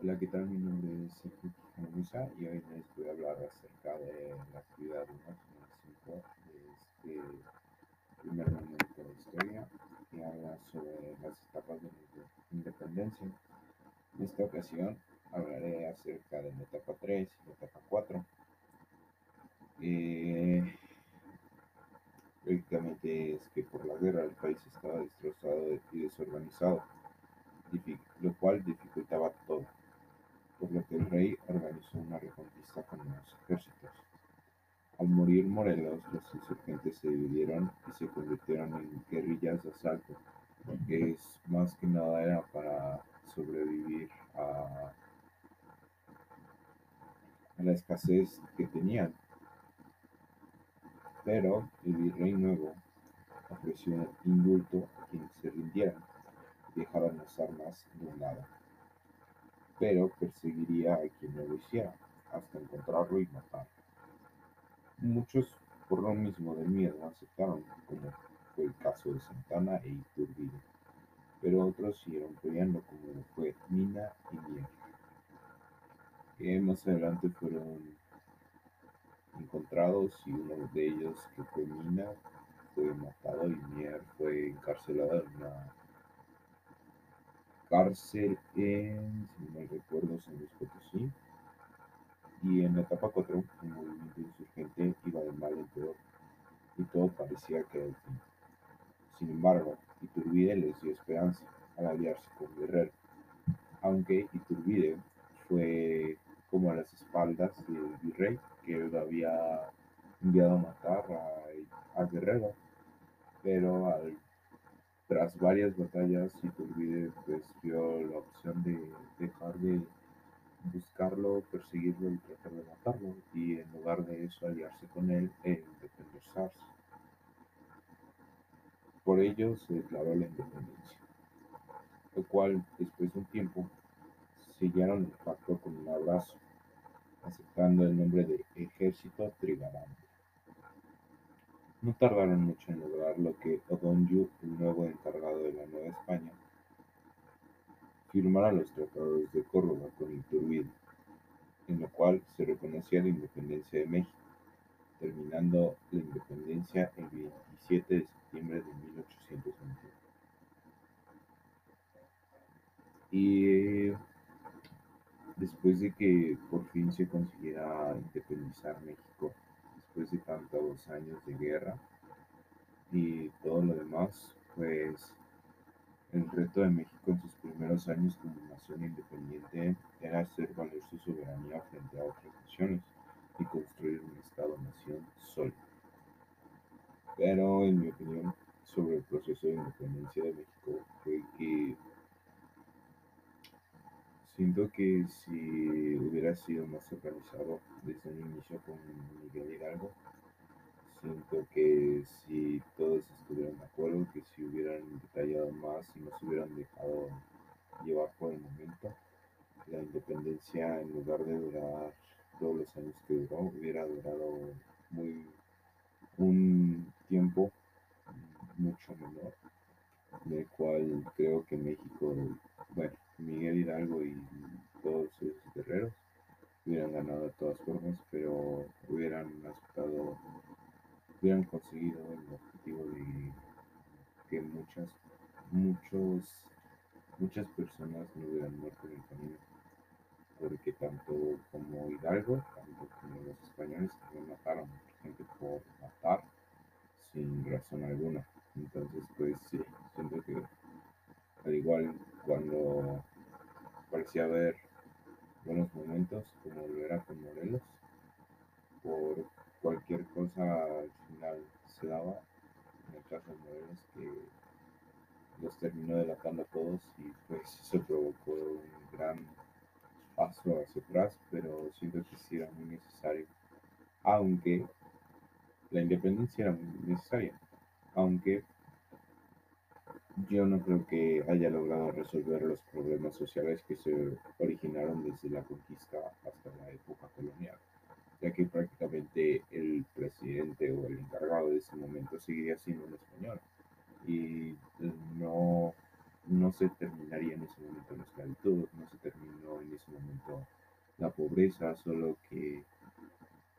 Hola, ¿qué tal? Mi nombre es Sergio Musa y hoy les voy a hablar acerca de la actividad 1.5 de este primer momento de la historia que habla sobre las etapas de la independencia. En esta ocasión hablaré acerca de la etapa 3 y la etapa 4. Eh, prácticamente es que por la guerra el país estaba destrozado y desorganizado, lo cual dificultaba todo por lo que el rey organizó una reconquista con los ejércitos. Al morir Morelos, los insurgentes se dividieron y se convirtieron en guerrillas de asalto, que es más que nada era para sobrevivir a, a la escasez que tenían. Pero el virrey nuevo ofreció indulto a quienes se rindieran y dejaron las armas de un lado pero perseguiría a quien no lo hiciera, hasta encontrarlo y matarlo. Muchos, por lo mismo del miedo, aceptaron, como fue el caso de Santana e Iturbide, pero otros siguieron peleando, como fue Mina y Mier, que más adelante fueron encontrados y uno de ellos, que fue Mina, fue matado y Mier fue encarcelado en una cárcel en, si no me recuerdo, San Luis Potosí. Y en la etapa 4, el movimiento insurgente iba de mal en peor y todo parecía que el fin. Sin embargo, Iturbide les dio esperanza al aliarse con Guerrero, aunque Iturbide fue como a las espaldas del virrey que él había enviado a matar a, a Guerrero, pero al tras varias batallas, Iturbide pues vio la opción de dejar de buscarlo, perseguirlo y tratar de matarlo, y en lugar de eso aliarse con él e independizarse. Por ello se declaró la independencia, lo cual después de un tiempo sellaron el pacto con un abrazo, aceptando el nombre de Ejército. No tardaron mucho en lograr lo que O'Donoghue, el nuevo encargado de la Nueva España, firmara los tratados de Córdoba con Iturbide, en lo cual se reconocía la independencia de México, terminando la independencia el 27 de septiembre de 1821. Y después de que por fin se consiguiera independizar México, tantos años de guerra y todo lo demás, pues el reto de México en sus primeros años como nación independiente era hacer valer su soberanía frente a otras naciones y construir un Estado-nación sólido. Pero en mi opinión sobre el proceso de independencia de México fue que Siento que si hubiera sido más organizado desde un inicio con Miguel Hidalgo, siento que si todos estuvieran de acuerdo, que si hubieran detallado más y no se hubieran dejado llevar por el momento, la independencia en lugar de durar todos los años que duró, hubiera durado muy un tiempo mucho menor, del cual creo que México, bueno, Miguel Hidalgo y todos sus guerreros hubieran ganado de todas formas, pero hubieran aceptado, hubieran conseguido el objetivo de que muchas, muchos, muchas personas no hubieran muerto en el camino, porque tanto como Hidalgo, tanto como los españoles también mataron a gente por matar sin razón alguna. Entonces, pues sí, siento que al igual cuando parecía haber buenos momentos, como lo era con Morelos, por cualquier cosa se daba, en el caso de Morelos, que los terminó delatando a todos y pues eso provocó un gran paso hacia atrás, pero siento que sí era muy necesario, aunque la independencia era muy necesaria, aunque yo no creo que haya logrado resolver los problemas sociales que se originaron desde la conquista hasta la época colonial, ya que prácticamente el presidente o el encargado de ese momento seguiría siendo un español y no, no se terminaría en ese momento la esclavitud, no se terminó en ese momento la pobreza, solo que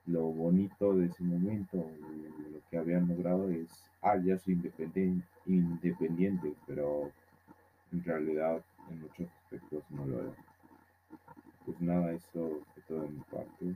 lo bonito de ese momento, lo que habían logrado es, ah, ya soy independiente, independiente pero en realidad en muchos aspectos no lo era. Pues nada, eso fue todo de mi parte.